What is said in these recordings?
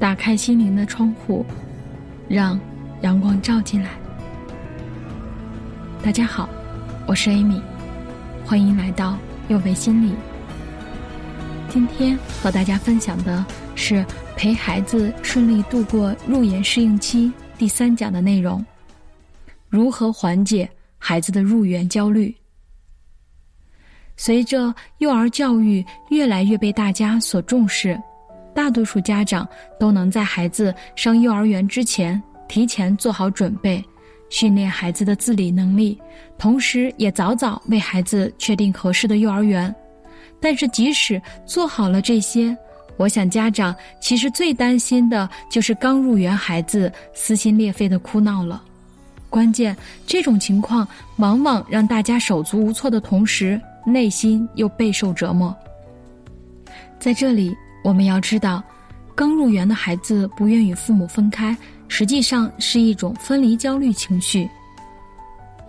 打开心灵的窗户，让阳光照进来。大家好，我是 Amy，欢迎来到幼为心理。今天和大家分享的是陪孩子顺利度过入园适应期第三讲的内容：如何缓解孩子的入园焦虑。随着幼儿教育越来越被大家所重视，大多数家长都能在孩子上幼儿园之前提前做好准备，训练孩子的自理能力，同时也早早为孩子确定合适的幼儿园。但是，即使做好了这些，我想家长其实最担心的就是刚入园孩子撕心裂肺的哭闹了。关键，这种情况往往让大家手足无措的同时。内心又备受折磨。在这里，我们要知道，刚入园的孩子不愿与父母分开，实际上是一种分离焦虑情绪。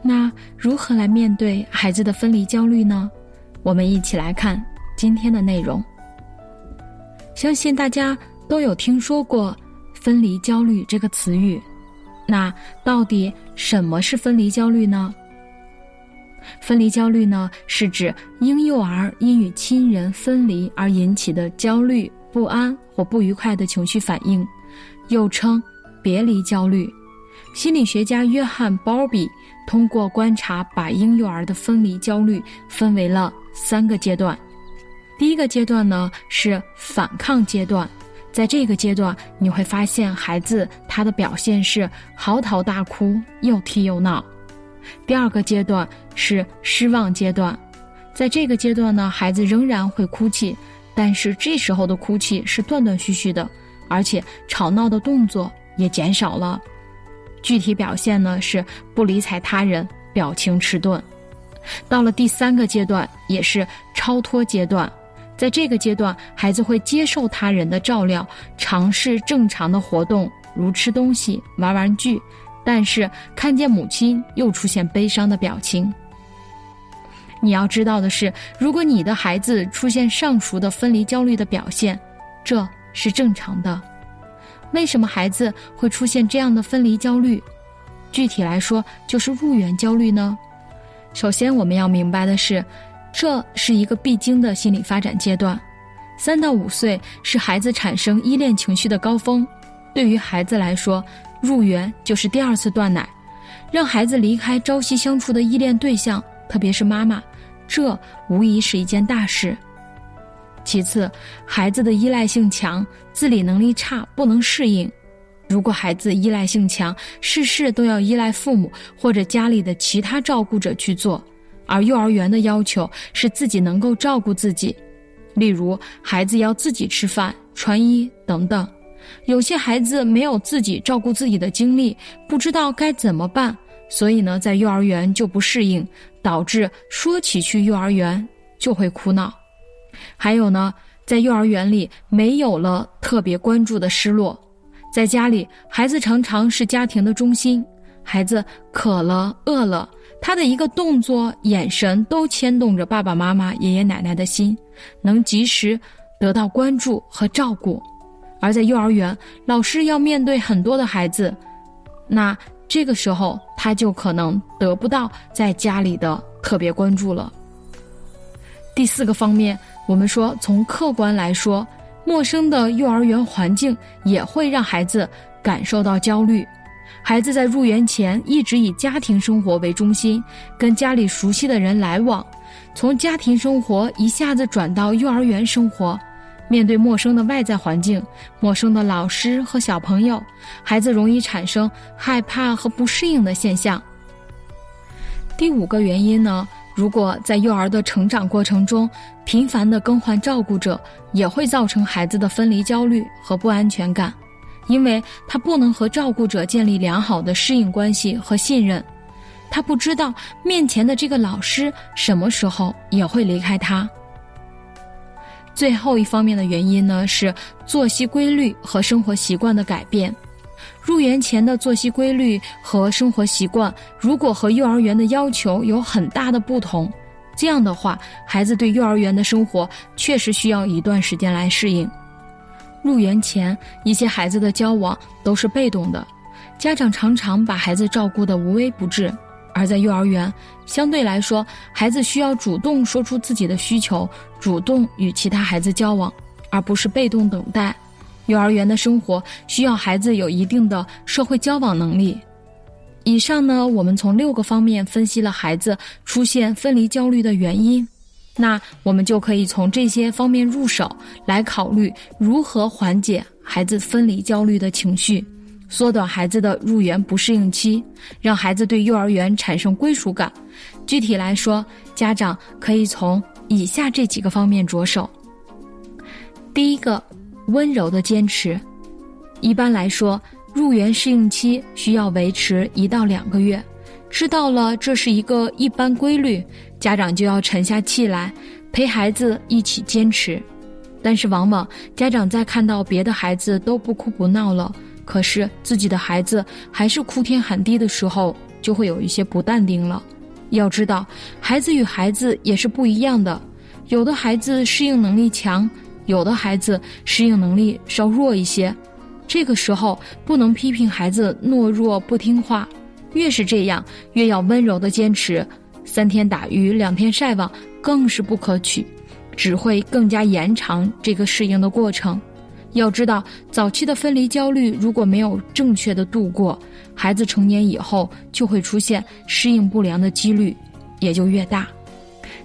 那如何来面对孩子的分离焦虑呢？我们一起来看今天的内容。相信大家都有听说过“分离焦虑”这个词语，那到底什么是分离焦虑呢？分离焦虑呢，是指婴幼儿因与亲人分离而引起的焦虑、不安或不愉快的情绪反应，又称别离焦虑。心理学家约翰·鲍比通过观察，把婴幼儿的分离焦虑分为了三个阶段。第一个阶段呢是反抗阶段，在这个阶段，你会发现孩子他的表现是嚎啕大哭、又踢又闹。第二个阶段是失望阶段，在这个阶段呢，孩子仍然会哭泣，但是这时候的哭泣是断断续续的，而且吵闹的动作也减少了。具体表现呢是不理睬他人，表情迟钝。到了第三个阶段，也是超脱阶段，在这个阶段，孩子会接受他人的照料，尝试正常的活动，如吃东西、玩玩具。但是看见母亲又出现悲伤的表情。你要知道的是，如果你的孩子出现上述的分离焦虑的表现，这是正常的。为什么孩子会出现这样的分离焦虑？具体来说，就是入园焦虑呢？首先，我们要明白的是，这是一个必经的心理发展阶段。三到五岁是孩子产生依恋情绪的高峰，对于孩子来说。入园就是第二次断奶，让孩子离开朝夕相处的依恋对象，特别是妈妈，这无疑是一件大事。其次，孩子的依赖性强，自理能力差，不能适应。如果孩子依赖性强，事事都要依赖父母或者家里的其他照顾者去做，而幼儿园的要求是自己能够照顾自己，例如孩子要自己吃饭、穿衣等等。有些孩子没有自己照顾自己的经历，不知道该怎么办，所以呢，在幼儿园就不适应，导致说起去幼儿园就会哭闹。还有呢，在幼儿园里没有了特别关注的失落，在家里孩子常常是家庭的中心，孩子渴了、饿了，他的一个动作、眼神都牵动着爸爸妈妈、爷爷奶奶的心，能及时得到关注和照顾。而在幼儿园，老师要面对很多的孩子，那这个时候他就可能得不到在家里的特别关注了。第四个方面，我们说从客观来说，陌生的幼儿园环境也会让孩子感受到焦虑。孩子在入园前一直以家庭生活为中心，跟家里熟悉的人来往，从家庭生活一下子转到幼儿园生活。面对陌生的外在环境、陌生的老师和小朋友，孩子容易产生害怕和不适应的现象。第五个原因呢，如果在幼儿的成长过程中频繁的更换照顾者，也会造成孩子的分离焦虑和不安全感，因为他不能和照顾者建立良好的适应关系和信任，他不知道面前的这个老师什么时候也会离开他。最后一方面的原因呢，是作息规律和生活习惯的改变。入园前的作息规律和生活习惯，如果和幼儿园的要求有很大的不同，这样的话，孩子对幼儿园的生活确实需要一段时间来适应。入园前，一些孩子的交往都是被动的，家长常常把孩子照顾得无微不至；而在幼儿园，相对来说，孩子需要主动说出自己的需求，主动与其他孩子交往，而不是被动等待。幼儿园的生活需要孩子有一定的社会交往能力。以上呢，我们从六个方面分析了孩子出现分离焦虑的原因。那我们就可以从这些方面入手，来考虑如何缓解孩子分离焦虑的情绪，缩短孩子的入园不适应期，让孩子对幼儿园产生归属感。具体来说，家长可以从以下这几个方面着手。第一个，温柔的坚持。一般来说，入园适应期需要维持一到两个月。知道了，这是一个一般规律，家长就要沉下气来，陪孩子一起坚持。但是，往往家长在看到别的孩子都不哭不闹了，可是自己的孩子还是哭天喊地的时候，就会有一些不淡定了。要知道，孩子与孩子也是不一样的，有的孩子适应能力强，有的孩子适应能力稍弱一些。这个时候，不能批评孩子懦弱不听话。越是这样，越要温柔的坚持。三天打鱼两天晒网更是不可取，只会更加延长这个适应的过程。要知道，早期的分离焦虑如果没有正确的度过，孩子成年以后就会出现适应不良的几率也就越大。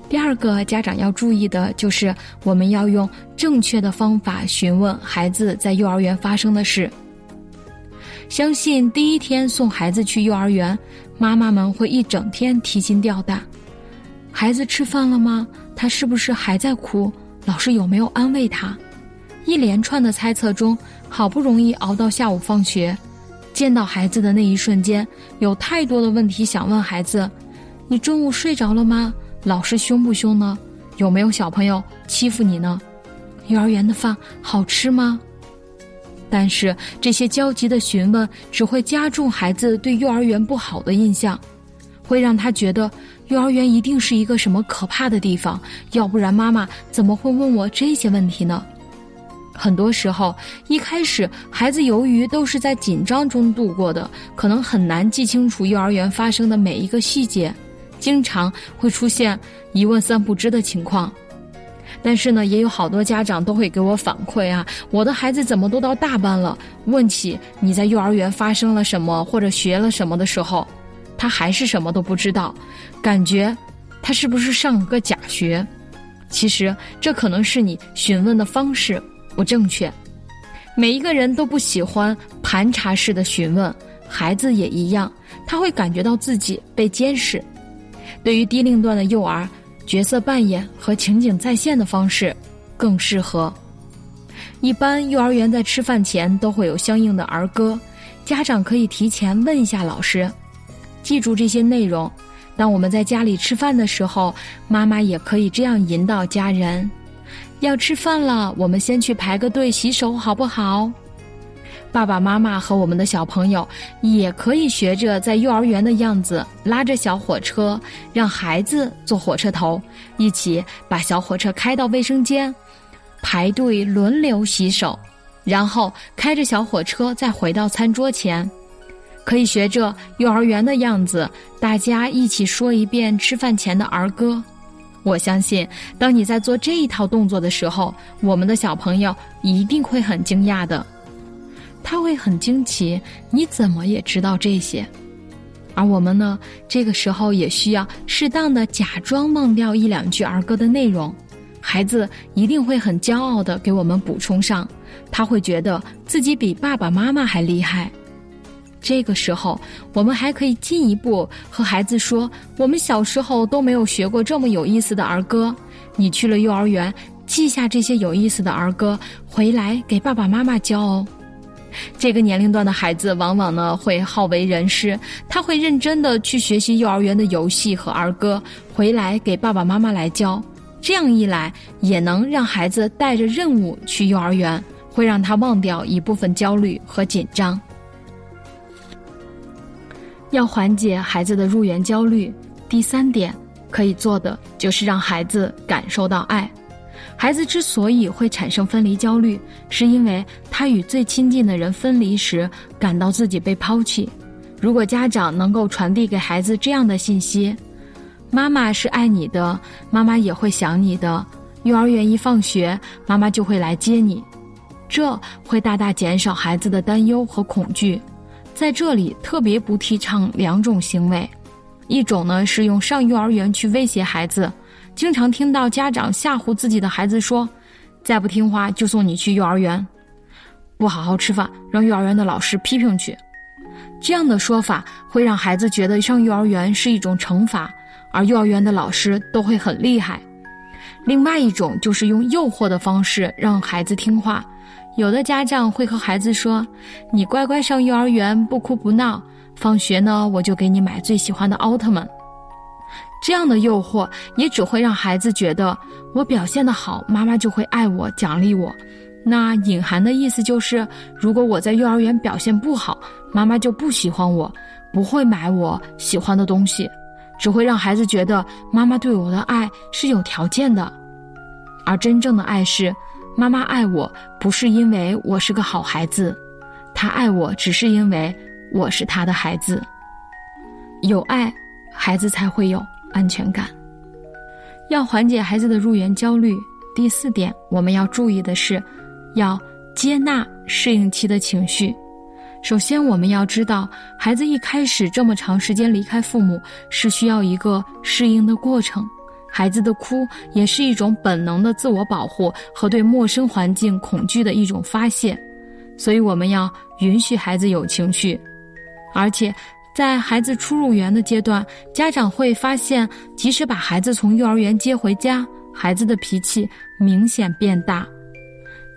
第二个家长要注意的就是，我们要用正确的方法询问孩子在幼儿园发生的事。相信第一天送孩子去幼儿园，妈妈们会一整天提心吊胆。孩子吃饭了吗？他是不是还在哭？老师有没有安慰他？一连串的猜测中，好不容易熬到下午放学，见到孩子的那一瞬间，有太多的问题想问孩子：你中午睡着了吗？老师凶不凶呢？有没有小朋友欺负你呢？幼儿园的饭好吃吗？但是这些焦急的询问只会加重孩子对幼儿园不好的印象，会让他觉得幼儿园一定是一个什么可怕的地方，要不然妈妈怎么会问我这些问题呢？很多时候，一开始孩子由于都是在紧张中度过的，可能很难记清楚幼儿园发生的每一个细节，经常会出现一问三不知的情况。但是呢，也有好多家长都会给我反馈啊，我的孩子怎么都到大班了？问起你在幼儿园发生了什么或者学了什么的时候，他还是什么都不知道，感觉他是不是上了个假学？其实这可能是你询问的方式不正确。每一个人都不喜欢盘查式的询问，孩子也一样，他会感觉到自己被监视。对于低龄段的幼儿。角色扮演和情景再现的方式更适合。一般幼儿园在吃饭前都会有相应的儿歌，家长可以提前问一下老师，记住这些内容。当我们在家里吃饭的时候，妈妈也可以这样引导家人：要吃饭了，我们先去排个队洗手，好不好？爸爸妈妈和我们的小朋友也可以学着在幼儿园的样子，拉着小火车，让孩子坐火车头，一起把小火车开到卫生间，排队轮流洗手，然后开着小火车再回到餐桌前。可以学着幼儿园的样子，大家一起说一遍吃饭前的儿歌。我相信，当你在做这一套动作的时候，我们的小朋友一定会很惊讶的。他会很惊奇，你怎么也知道这些？而我们呢？这个时候也需要适当的假装忘掉一两句儿歌的内容，孩子一定会很骄傲的给我们补充上，他会觉得自己比爸爸妈妈还厉害。这个时候，我们还可以进一步和孩子说：我们小时候都没有学过这么有意思的儿歌，你去了幼儿园，记下这些有意思的儿歌，回来给爸爸妈妈教哦。这个年龄段的孩子往往呢会好为人师，他会认真的去学习幼儿园的游戏和儿歌，回来给爸爸妈妈来教。这样一来，也能让孩子带着任务去幼儿园，会让他忘掉一部分焦虑和紧张。要缓解孩子的入园焦虑，第三点可以做的就是让孩子感受到爱。孩子之所以会产生分离焦虑，是因为他与最亲近的人分离时，感到自己被抛弃。如果家长能够传递给孩子这样的信息：“妈妈是爱你的，妈妈也会想你的。幼儿园一放学，妈妈就会来接你。”这会大大减少孩子的担忧和恐惧。在这里，特别不提倡两种行为：一种呢是用上幼儿园去威胁孩子。经常听到家长吓唬自己的孩子说：“再不听话就送你去幼儿园，不好好吃饭，让幼儿园的老师批评去。”这样的说法会让孩子觉得上幼儿园是一种惩罚，而幼儿园的老师都会很厉害。另外一种就是用诱惑的方式让孩子听话，有的家长会和孩子说：“你乖乖上幼儿园，不哭不闹，放学呢我就给你买最喜欢的奥特曼。”这样的诱惑也只会让孩子觉得我表现的好，妈妈就会爱我、奖励我。那隐含的意思就是，如果我在幼儿园表现不好，妈妈就不喜欢我，不会买我喜欢的东西，只会让孩子觉得妈妈对我的爱是有条件的。而真正的爱是，妈妈爱我不是因为我是个好孩子，她爱我只是因为我是她的孩子。有爱，孩子才会有。安全感，要缓解孩子的入园焦虑。第四点，我们要注意的是，要接纳适应期的情绪。首先，我们要知道，孩子一开始这么长时间离开父母，是需要一个适应的过程。孩子的哭也是一种本能的自我保护和对陌生环境恐惧的一种发泄，所以我们要允许孩子有情绪，而且。在孩子初入园的阶段，家长会发现，即使把孩子从幼儿园接回家，孩子的脾气明显变大。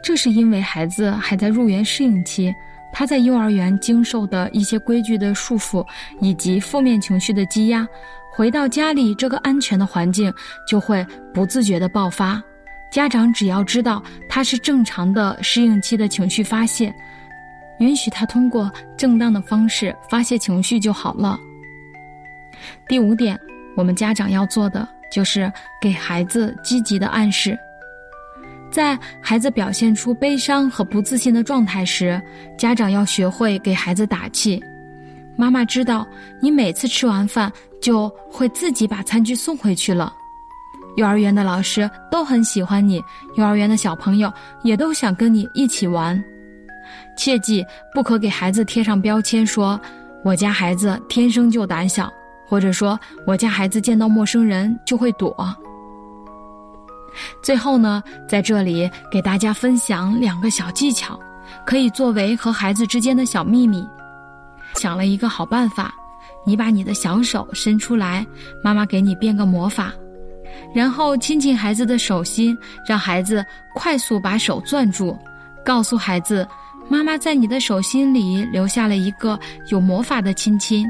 这是因为孩子还在入园适应期，他在幼儿园经受的一些规矩的束缚以及负面情绪的积压，回到家里这个安全的环境，就会不自觉的爆发。家长只要知道他是正常的适应期的情绪发泄。允许他通过正当的方式发泄情绪就好了。第五点，我们家长要做的就是给孩子积极的暗示。在孩子表现出悲伤和不自信的状态时，家长要学会给孩子打气。妈妈知道你每次吃完饭就会自己把餐具送回去了。幼儿园的老师都很喜欢你，幼儿园的小朋友也都想跟你一起玩。切记不可给孩子贴上标签，说我家孩子天生就胆小，或者说我家孩子见到陌生人就会躲。最后呢，在这里给大家分享两个小技巧，可以作为和孩子之间的小秘密。想了一个好办法，你把你的小手伸出来，妈妈给你变个魔法，然后亲亲孩子的手心，让孩子快速把手攥住，告诉孩子。妈妈在你的手心里留下了一个有魔法的亲亲。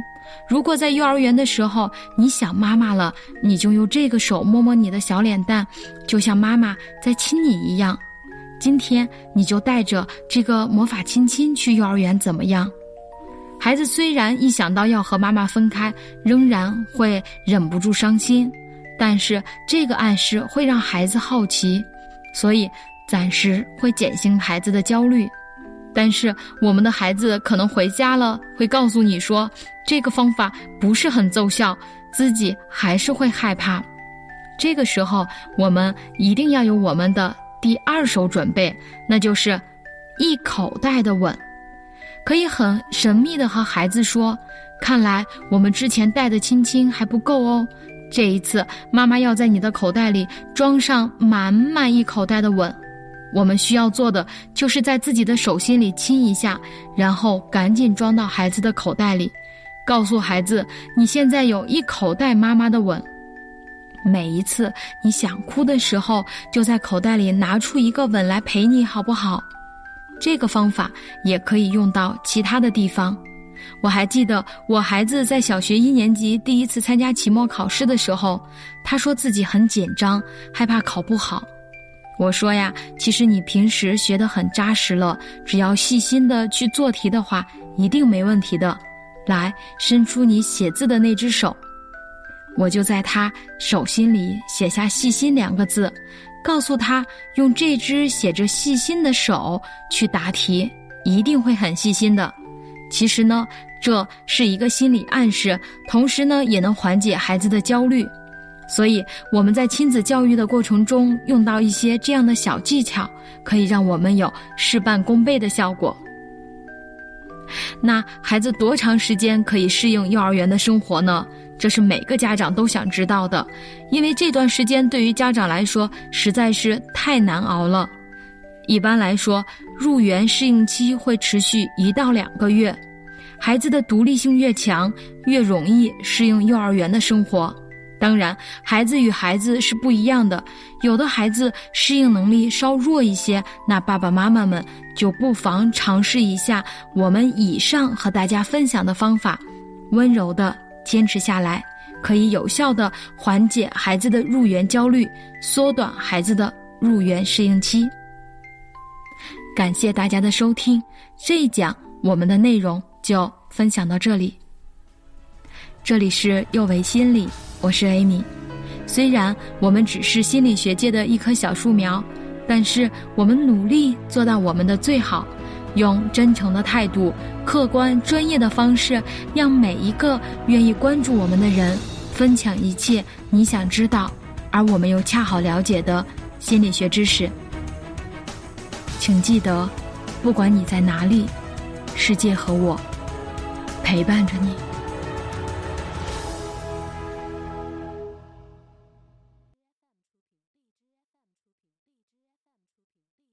如果在幼儿园的时候你想妈妈了，你就用这个手摸摸你的小脸蛋，就像妈妈在亲你一样。今天你就带着这个魔法亲亲去幼儿园，怎么样？孩子虽然一想到要和妈妈分开，仍然会忍不住伤心，但是这个暗示会让孩子好奇，所以暂时会减轻孩子的焦虑。但是我们的孩子可能回家了，会告诉你说这个方法不是很奏效，自己还是会害怕。这个时候，我们一定要有我们的第二手准备，那就是一口袋的吻，可以很神秘的和孩子说：“看来我们之前带的亲亲还不够哦，这一次妈妈要在你的口袋里装上满满一口袋的吻。”我们需要做的就是在自己的手心里亲一下，然后赶紧装到孩子的口袋里，告诉孩子你现在有一口袋妈妈的吻。每一次你想哭的时候，就在口袋里拿出一个吻来陪你，好不好？这个方法也可以用到其他的地方。我还记得我孩子在小学一年级第一次参加期末考试的时候，他说自己很紧张，害怕考不好。我说呀，其实你平时学得很扎实了，只要细心的去做题的话，一定没问题的。来，伸出你写字的那只手，我就在他手心里写下“细心”两个字。告诉他用这只写着细心的手去答题，一定会很细心的。其实呢，这是一个心理暗示，同时呢，也能缓解孩子的焦虑。所以我们在亲子教育的过程中，用到一些这样的小技巧，可以让我们有事半功倍的效果。那孩子多长时间可以适应幼儿园的生活呢？这是每个家长都想知道的，因为这段时间对于家长来说实在是太难熬了。一般来说，入园适应期会持续一到两个月，孩子的独立性越强，越容易适应幼儿园的生活。当然，孩子与孩子是不一样的，有的孩子适应能力稍弱一些，那爸爸妈妈们就不妨尝试一下我们以上和大家分享的方法，温柔的。坚持下来，可以有效的缓解孩子的入园焦虑，缩短孩子的入园适应期。感谢大家的收听，这一讲我们的内容就分享到这里。这里是幼为心理，我是 Amy。虽然我们只是心理学界的一棵小树苗，但是我们努力做到我们的最好。用真诚的态度、客观专业的方式，让每一个愿意关注我们的人分享一切你想知道，而我们又恰好了解的心理学知识。请记得，不管你在哪里，世界和我陪伴着你。